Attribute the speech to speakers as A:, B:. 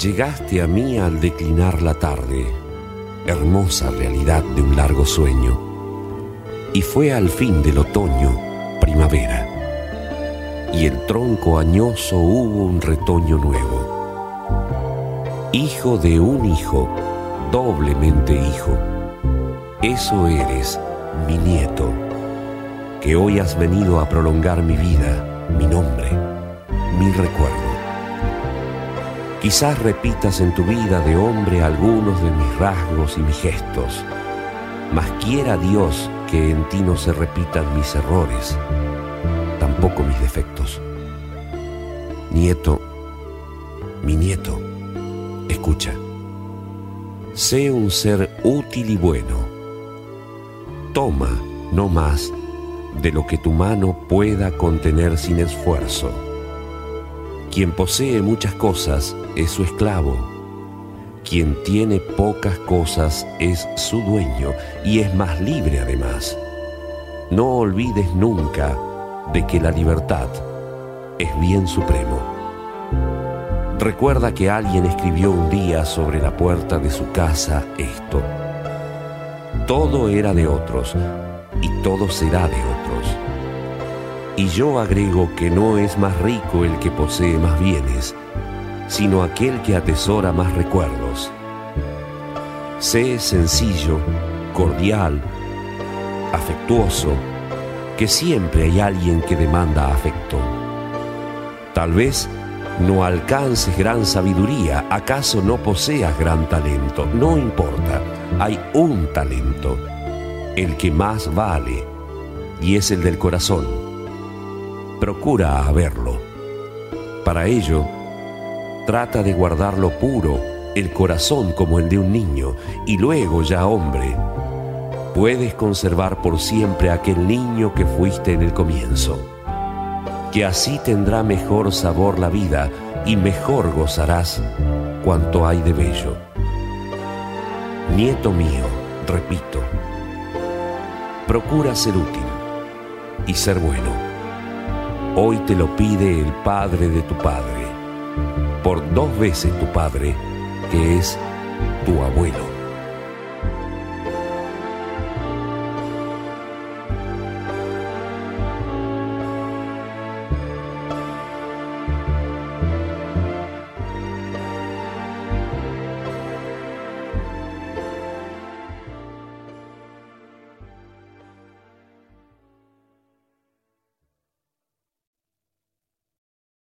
A: Llegaste a mí al declinar la tarde, hermosa realidad de un largo sueño, y fue al fin del otoño primavera, y el tronco añoso hubo un retoño nuevo. Hijo de un hijo, doblemente hijo, eso eres, mi nieto, que hoy has venido a prolongar mi vida, mi nombre, mi recuerdo. Quizás repitas en tu vida de hombre algunos de mis rasgos y mis gestos, mas quiera Dios que en ti no se repitan mis errores, tampoco mis defectos. Nieto, mi nieto, escucha, sé un ser útil y bueno. Toma, no más, de lo que tu mano pueda contener sin esfuerzo quien posee muchas cosas es su esclavo. Quien tiene pocas cosas es su dueño y es más libre además. No olvides nunca de que la libertad es bien supremo. Recuerda que alguien escribió un día sobre la puerta de su casa esto. Todo era de otros y todo será de otros y yo agrego que no es más rico el que posee más bienes, sino aquel que atesora más recuerdos. Sé sencillo, cordial, afectuoso, que siempre hay alguien que demanda afecto. Tal vez no alcances gran sabiduría, acaso no poseas gran talento, no importa, hay un talento, el que más vale, y es el del corazón procura haberlo. Para ello, trata de guardarlo puro, el corazón como el de un niño, y luego ya hombre, puedes conservar por siempre aquel niño que fuiste en el comienzo, que así tendrá mejor sabor la vida y mejor gozarás cuanto hay de bello. Nieto mío, repito, procura ser útil y ser bueno Hoy te lo pide el Padre de tu Padre, por dos veces tu Padre, que es tu abuelo.